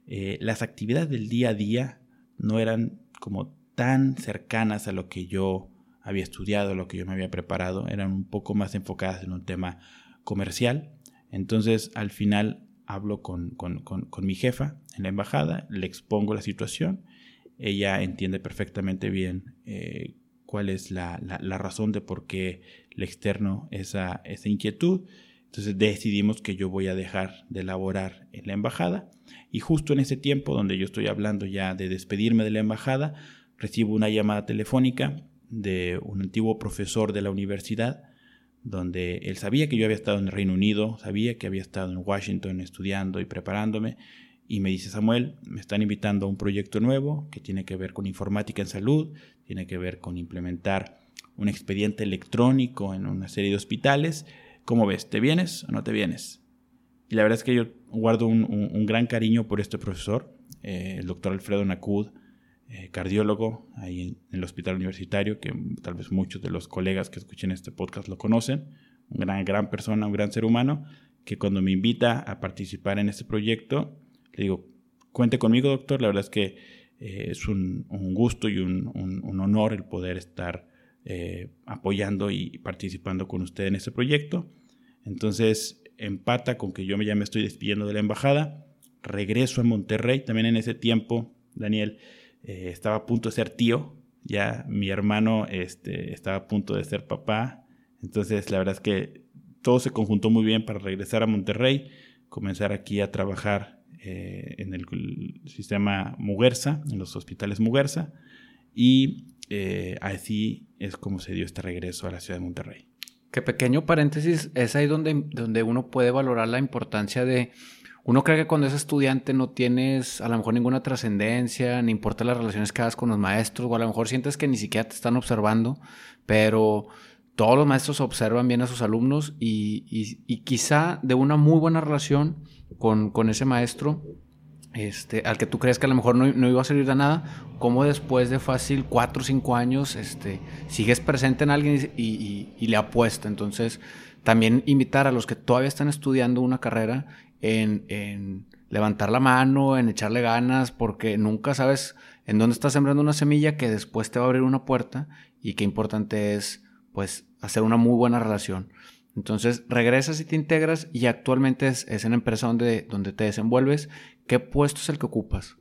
Speaker 2: eh, las actividades del día a día no eran como tan cercanas a lo que yo había estudiado, a lo que yo me había preparado, eran un poco más enfocadas en un tema comercial. Entonces, al final hablo con, con, con, mi jefa en la embajada, le expongo la situación, ella entiende perfectamente bien eh, cuál es la, razón de por qué le externo esa, esa inquietud. Entonces decidimos que yo voy a dejar de laborar en la embajada y justo en ese tiempo donde yo estoy hablando ya de despedirme de la embajada, recibo una llamada telefónica de un antiguo profesor de la universidad donde él sabía que yo había estado en el Reino Unido, sabía que había estado en Washington estudiando y preparándome y me dice Samuel, me están invitando a un proyecto nuevo que tiene que ver con informática en salud, tiene que ver con implementar un expediente electrónico en una serie de hospitales ¿Cómo ves? ¿Te vienes o no te vienes? Y la verdad es que yo guardo un, gran cariño por este profesor, eh, el doctor Alfredo Nacud, eh, cardiólogo ahí en, el hospital universitario, que tal vez muchos de los colegas que escuchen este podcast lo conocen, una gran, gran persona, un gran ser humano, que cuando me invita a participar en este proyecto, le digo, cuente conmigo doctor, la verdad es que eh, es un, gusto y un, honor el poder estar eh, apoyando y participando con usted en este proyecto. Entonces empata con que yo ya me estoy despidiendo de la embajada, regreso a Monterrey, también en ese tiempo, Daniel, eh, estaba a punto de ser tío, ya mi hermano este, estaba a punto de ser papá, entonces la verdad es que todo se conjuntó muy bien para regresar a Monterrey, comenzar aquí a trabajar eh, en el sistema Muguerza, en los hospitales Muguerza, y eh, así es como se dio este regreso a la ciudad de Monterrey.
Speaker 1: Qué pequeño paréntesis, es ahí donde, donde uno puede valorar la importancia de... Uno cree que cuando es estudiante no tienes a lo mejor ninguna trascendencia, ni importa las relaciones que hagas con los maestros, o a lo mejor sientes que ni siquiera te están observando, pero todos los maestros observan bien a sus alumnos y, y, quizá de una muy buena relación con, con ese maestro este, al que tú crees que a lo mejor no, iba a servir de nada, como después de fácil cuatro o cinco años este, sigues presente en alguien y, le apuesta. Entonces, también invitar a los que todavía están estudiando una carrera en, levantar la mano, en echarle ganas, porque nunca sabes en dónde estás sembrando una semilla que después te va a abrir una puerta y qué importante es pues hacer una muy buena relación. Entonces regresas y te integras y actualmente es, es en la empresa donde, donde te desenvuelves. ¿Qué puesto es el que ocupas?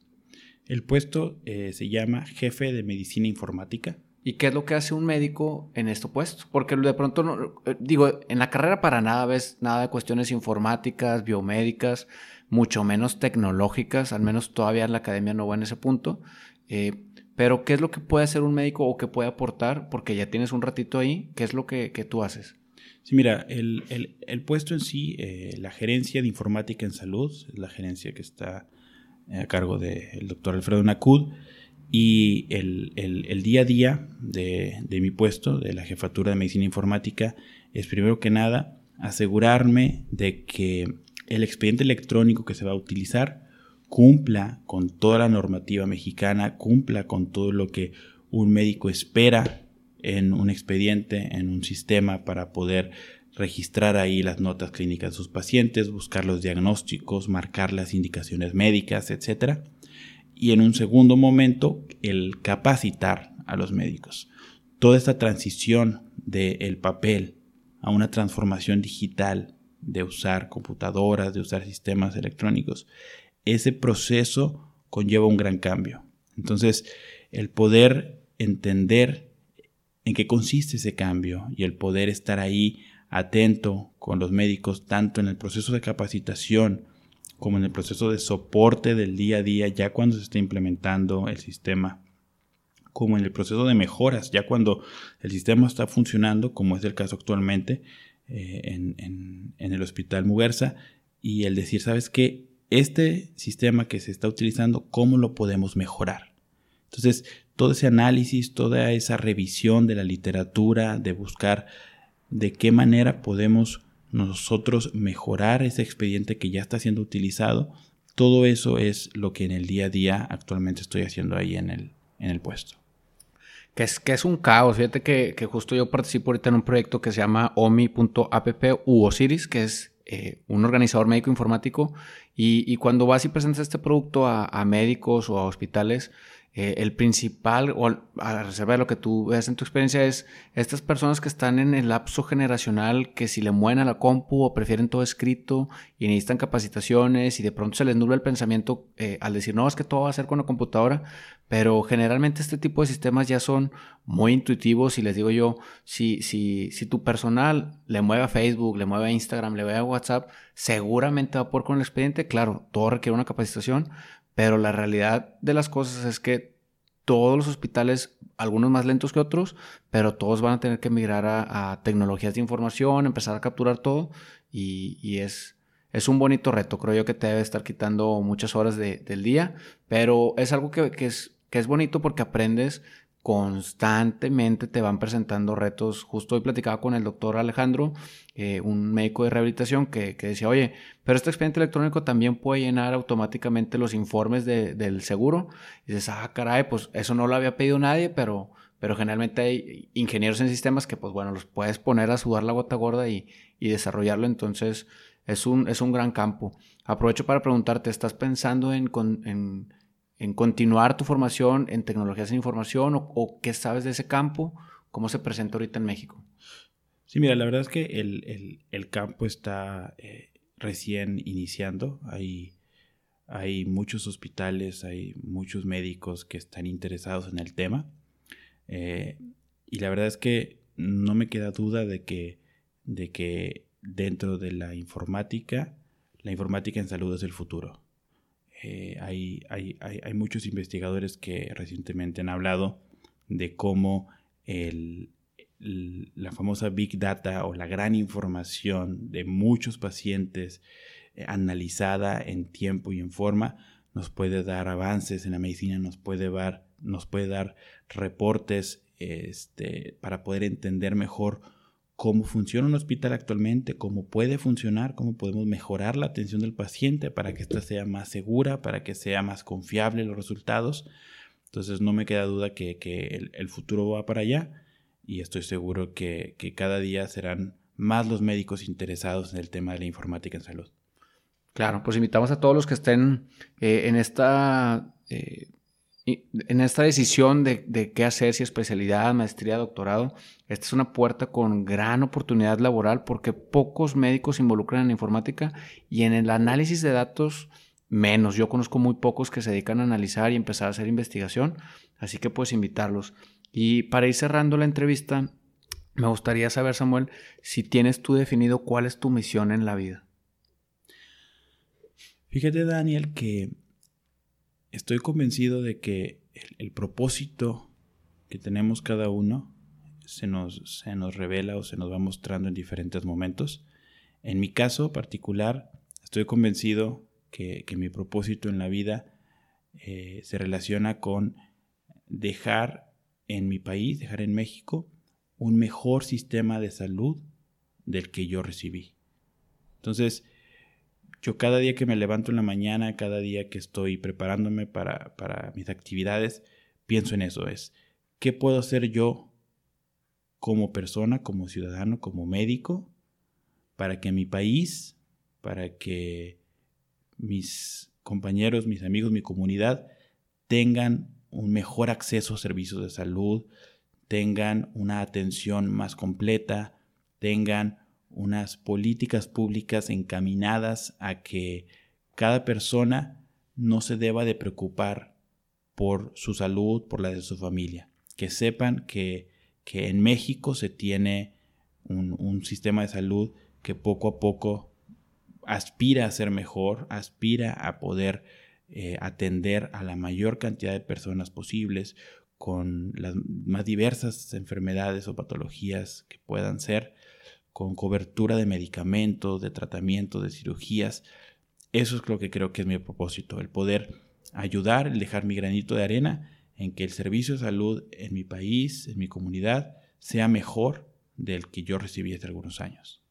Speaker 2: El puesto eh, se llama jefe de medicina informática.
Speaker 1: ¿Y qué es lo que hace un médico en este puesto? Porque de pronto, no, eh, digo, en la carrera para nada ves nada de cuestiones informáticas, biomédicas, mucho menos tecnológicas, al menos todavía en la academia no va en ese punto. Eh, pero, ¿qué es lo que puede hacer un médico o qué puede aportar? Porque ya tienes un ratito ahí, ¿qué es lo que, que tú haces?
Speaker 2: Sí, mira, el, puesto en sí, eh, la gerencia de informática en salud, es la gerencia que está eh, a cargo del doctor Alfredo Nacud, y el, día a día de, de, mi puesto, de la jefatura de medicina informática, es primero que nada asegurarme de que el expediente electrónico que se va a utilizar cumpla con toda la normativa mexicana, cumpla con todo lo que un médico espera en un expediente, en un sistema para poder registrar ahí las notas clínicas de sus pacientes, buscar los diagnósticos, marcar las indicaciones médicas, etc. Y en un segundo momento, el capacitar a los médicos. Toda esta transición del papel a una transformación digital, de usar computadoras, de usar sistemas electrónicos, ese proceso conlleva un gran cambio. Entonces, el poder entender en qué consiste ese cambio y el poder estar ahí atento con los médicos, tanto en el proceso de capacitación como en el proceso de soporte del día a día, ya cuando se está implementando el sistema, como en el proceso de mejoras, ya cuando el sistema está funcionando, como es el caso actualmente eh, en, el Hospital Muguerza, y el decir, ¿sabes qué? Este sistema que se está utilizando, ¿cómo lo podemos mejorar? Entonces, todo ese análisis, toda esa revisión de la literatura, de buscar de qué manera podemos nosotros mejorar ese expediente que ya está siendo utilizado, todo eso es lo que en el día a día actualmente estoy haciendo ahí en el, en el puesto.
Speaker 1: Que es, que es un caos. Fíjate que, justo yo participo ahorita en un proyecto que se llama omi.app u Osiris, que es eh, un organizador médico informático. Y, cuando vas y presentas este producto a médicos o a hospitales, eh, el principal, o a reserva lo que tú ves en tu experiencia, es estas personas que están en el lapso generacional que si le mueven a la compu o prefieren todo escrito y necesitan capacitaciones y de pronto se les nubla el pensamiento eh, al decir, no, es que todo va a ser con la computadora, pero generalmente este tipo de sistemas ya son muy intuitivos y les digo yo, si, si, si tu personal le mueve a Facebook, le mueve a Instagram, le mueve a WhatsApp, seguramente va a poder con el expediente, claro, todo requiere una capacitación, pero la realidad de las cosas es que todos los hospitales, algunos más lentos que otros, pero todos van a tener que migrar a, tecnologías de información, empezar a capturar todo y, es, es un bonito reto. Creo yo que te debe estar quitando muchas horas del día, pero es algo que, es, que es bonito porque aprendes constantemente te van presentando retos. Justo hoy platicaba con el doctor Alejandro, eh, un médico de rehabilitación, que, decía, oye, pero este expediente electrónico también puede llenar automáticamente los informes del seguro. Y dices, ah, caray, pues eso no lo había pedido nadie, pero, pero generalmente hay ingenieros en sistemas que, pues bueno, los puedes poner a sudar la gota gorda y, desarrollarlo. Entonces, es un, es un gran campo. Aprovecho para preguntarte, ¿estás pensando en, en en continuar tu formación en tecnologías de información o, qué sabes de ese campo, cómo se presenta ahorita en México.
Speaker 2: Sí, mira, la verdad es que el, campo está eh, recién iniciando. Hay, hay muchos hospitales, hay muchos médicos que están interesados en el tema. Eh, y la verdad es que no me queda duda de que, de que dentro de la informática, la informática en salud es el futuro. Eh, hay, hay, hay, muchos investigadores que recientemente han hablado de cómo la famosa Big Data o la gran información de muchos pacientes eh, analizada en tiempo y en forma nos puede dar avances en la medicina, nos puede dar, nos puede dar reportes este, para poder entender mejor cómo funciona un hospital actualmente, cómo puede funcionar, cómo podemos mejorar la atención del paciente para que ésta sea más segura, para que sea más confiable los resultados. Entonces no me queda duda que, el, futuro va para allá y estoy seguro que, cada día serán más los médicos interesados en el tema de la informática en salud.
Speaker 1: Claro, pues invitamos a todos los que estén eh, en esta eh, en esta decisión de, qué hacer, si especialidad, maestría, doctorado, esta es una puerta con gran oportunidad laboral porque pocos médicos se involucran en informática y en el análisis de datos menos. Yo conozco muy pocos que se dedican a analizar y empezar a hacer investigación, así que puedes invitarlos. Y para ir cerrando la entrevista, me gustaría saber, Samuel, si tienes tú definido cuál es tu misión en la vida.
Speaker 2: Fíjate, Daniel, que estoy convencido de que el, propósito que tenemos cada uno se nos, se nos revela o se nos va mostrando en diferentes momentos. En mi caso particular, estoy convencido que, mi propósito en la vida eh, se relaciona con dejar en mi país, dejar en México, un mejor sistema de salud del que yo recibí. Entonces, yo cada día que me levanto en la mañana, cada día que estoy preparándome para, mis actividades, pienso en eso, es, ¿qué puedo hacer yo como persona, como ciudadano, como médico, para que mi país, para que mis compañeros, mis amigos, mi comunidad tengan un mejor acceso a servicios de salud, tengan una atención más completa, tengan unas políticas públicas encaminadas a que cada persona no se deba de preocupar por su salud, por la de su familia. Que sepan que, en México se tiene un, sistema de salud que poco a poco aspira a ser mejor, aspira a poder eh, atender a la mayor cantidad de personas posibles con las más diversas enfermedades o patologías que puedan ser con cobertura de medicamentos, de tratamiento, de cirugías. Eso es lo que creo que es mi propósito, el poder ayudar, el dejar mi granito de arena en que el servicio de salud en mi país, en mi comunidad, sea mejor del que yo recibí hace algunos años.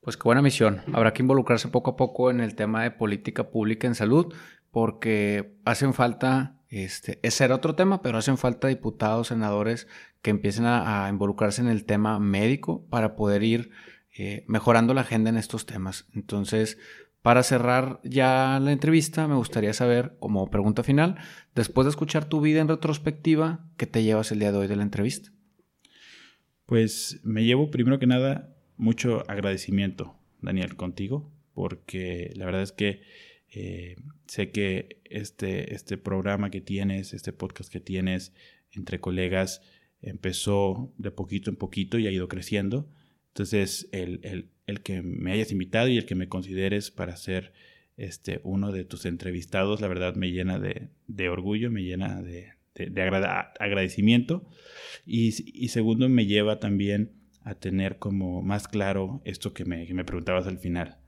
Speaker 1: Pues qué buena misión. Habrá que involucrarse poco a poco en el tema de política pública en salud, porque hacen falta, este, ese era otro tema, pero hacen falta diputados, senadores que empiecen a, involucrarse en el tema médico para poder ir eh, mejorando la agenda en estos temas. Entonces, Para cerrar ya la entrevista, me gustaría saber, como pregunta final, después de escuchar tu vida en retrospectiva, ¿qué te llevas el día de hoy de la entrevista?
Speaker 2: Pues me llevo primero que nada mucho agradecimiento, Daniel, contigo, porque la verdad es que eh, sé que este, este programa que tienes, este podcast que tienes entre colegas, empezó de poquito en poquito y ha ido creciendo. Entonces, el, que me hayas invitado y el que me consideres para ser este, uno de tus entrevistados, la verdad me llena de, orgullo, me llena de, agradecimiento. Y, segundo, me lleva también a tener como más claro esto que me, que me preguntabas al final.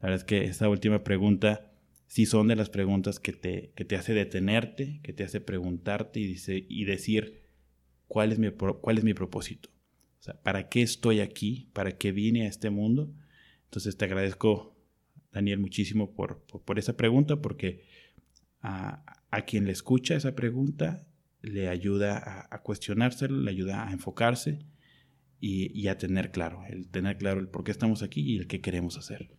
Speaker 2: La verdad es que esta última pregunta sí son de las preguntas que te, que te hace detenerte, que te hace preguntarte y, dice, y decir cuál es, mi, cuál es mi propósito. O sea, ¿para qué estoy aquí? ¿Para qué vine a este mundo? Entonces te agradezco, Daniel, muchísimo por, por, esa pregunta, porque a, a, quien le escucha esa pregunta le ayuda a, a cuestionárselo, le ayuda a enfocarse y, y a tener claro, el tener claro el por qué estamos aquí y el qué queremos hacer.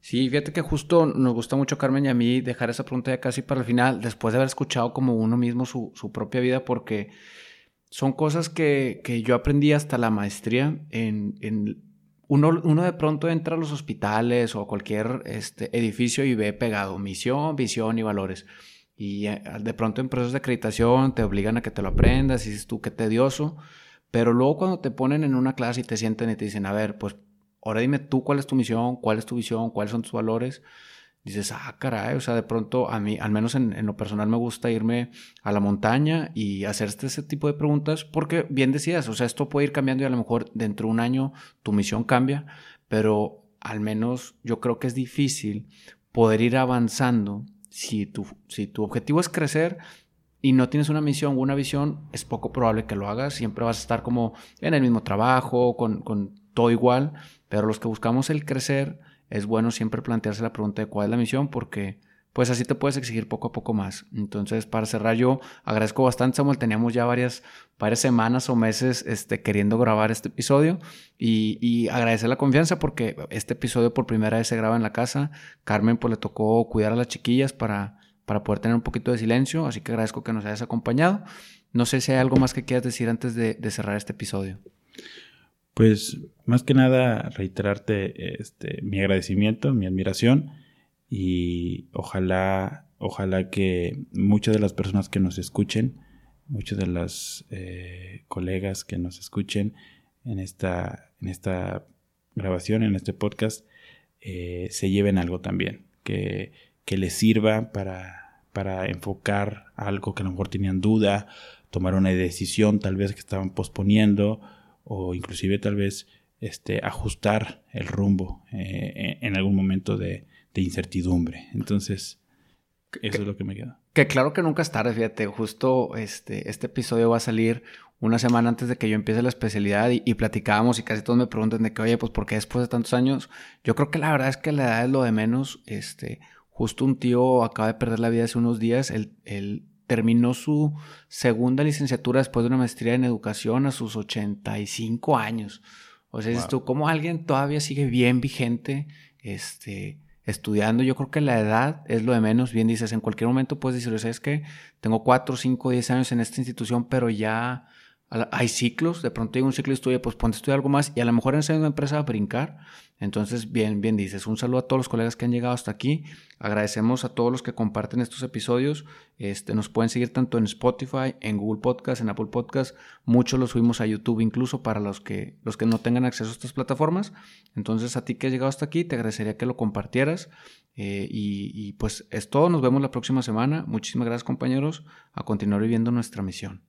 Speaker 1: Sí, fíjate que justo nos gusta mucho, Carmen, y a mí dejar esa pregunta ya casi para el final, después de haber escuchado como uno mismo su, propia vida, porque son cosas que, yo aprendí hasta la maestría. En, uno, uno, de pronto entra a los hospitales o a cualquier este, edificio y ve pegado misión, visión y valores. Y eh, de pronto en procesos de acreditación te obligan a que te lo aprendas y dices tú qué tedioso. Pero luego cuando te ponen en una clase y te sienten y te dicen, a ver, pues ahora dime tú cuál es tu misión, cuál es tu visión, cuáles son tus valores. Dices, ah, caray, o sea, de pronto a mí, al menos en, lo personal, me gusta irme a la montaña y hacer este, ese tipo de preguntas, porque bien decías, o sea, esto puede ir cambiando y a lo mejor dentro de un año tu misión cambia, pero al menos yo creo que es difícil poder ir avanzando si tu, si tu objetivo es crecer, y no tienes una misión o una visión, es poco probable que lo hagas. Siempre vas a estar como en el mismo trabajo, con todo igual. Pero los que buscamos el crecer, es bueno siempre plantearse la pregunta de cuál es la misión, porque pues así te puedes exigir poco a poco más. Entonces, para cerrar, yo agradezco bastante, Samuel. Teníamos ya varias, varias semanas o meses este, queriendo grabar este episodio y, y, agradecer la confianza porque este episodio por primera vez se graba en la casa. Carmen, pues le tocó cuidar a las chiquillas para, para poder tener un poquito de silencio, así que agradezco que nos hayas acompañado. No sé si hay algo más que quieras decir antes de, de cerrar este episodio.
Speaker 2: Pues más que nada reiterarte este, mi agradecimiento, mi admiración y ojalá, ojalá que muchas de las personas que nos escuchen, muchas de las eh, colegas que nos escuchen en esta, en esta grabación, en este podcast, eh, se lleven algo también, que, que les sirva para, para enfocar algo que a lo mejor tenían duda, tomar una decisión tal vez que estaban posponiendo o inclusive tal vez este, ajustar el rumbo eh, en algún momento de, incertidumbre. Entonces, eso es lo que me queda.
Speaker 1: Que claro que nunca es tarde, fíjate, justo este, este episodio va a salir una semana antes de que yo empiece la especialidad y, platicábamos y casi todos me preguntan de que, oye, pues ¿por qué después de tantos años? Yo creo que la verdad es que la edad es lo de menos. Este, justo un tío acaba de perder la vida hace unos días, él, él terminó su segunda licenciatura después de una maestría en educación a sus 85 años. O sea, wow. tú, ¿cómo alguien todavía sigue bien vigente este, estudiando? Yo creo que la edad es lo de menos. Bien dices, en cualquier momento puedes decir, ¿sabes qué? Tengo 4, 5, 10 años en esta institución, pero ya hay ciclos. De pronto hay un ciclo de estudio, pues ponte a estudiar algo más y a lo mejor en esa misma empresa a brincar. Entonces, bien, bien dices. Un saludo a todos los colegas que han llegado hasta aquí. Agradecemos a todos los que comparten estos episodios. Este, nos pueden seguir tanto en Spotify, en Google Podcast, en Apple Podcast. Muchos los subimos a YouTube incluso para los que, los que no tengan acceso a estas plataformas. Entonces, a ti que has llegado hasta aquí, te agradecería que lo compartieras. Eh, y, y pues es todo. Nos vemos la próxima semana. Muchísimas gracias compañeros. A continuar viviendo nuestra misión.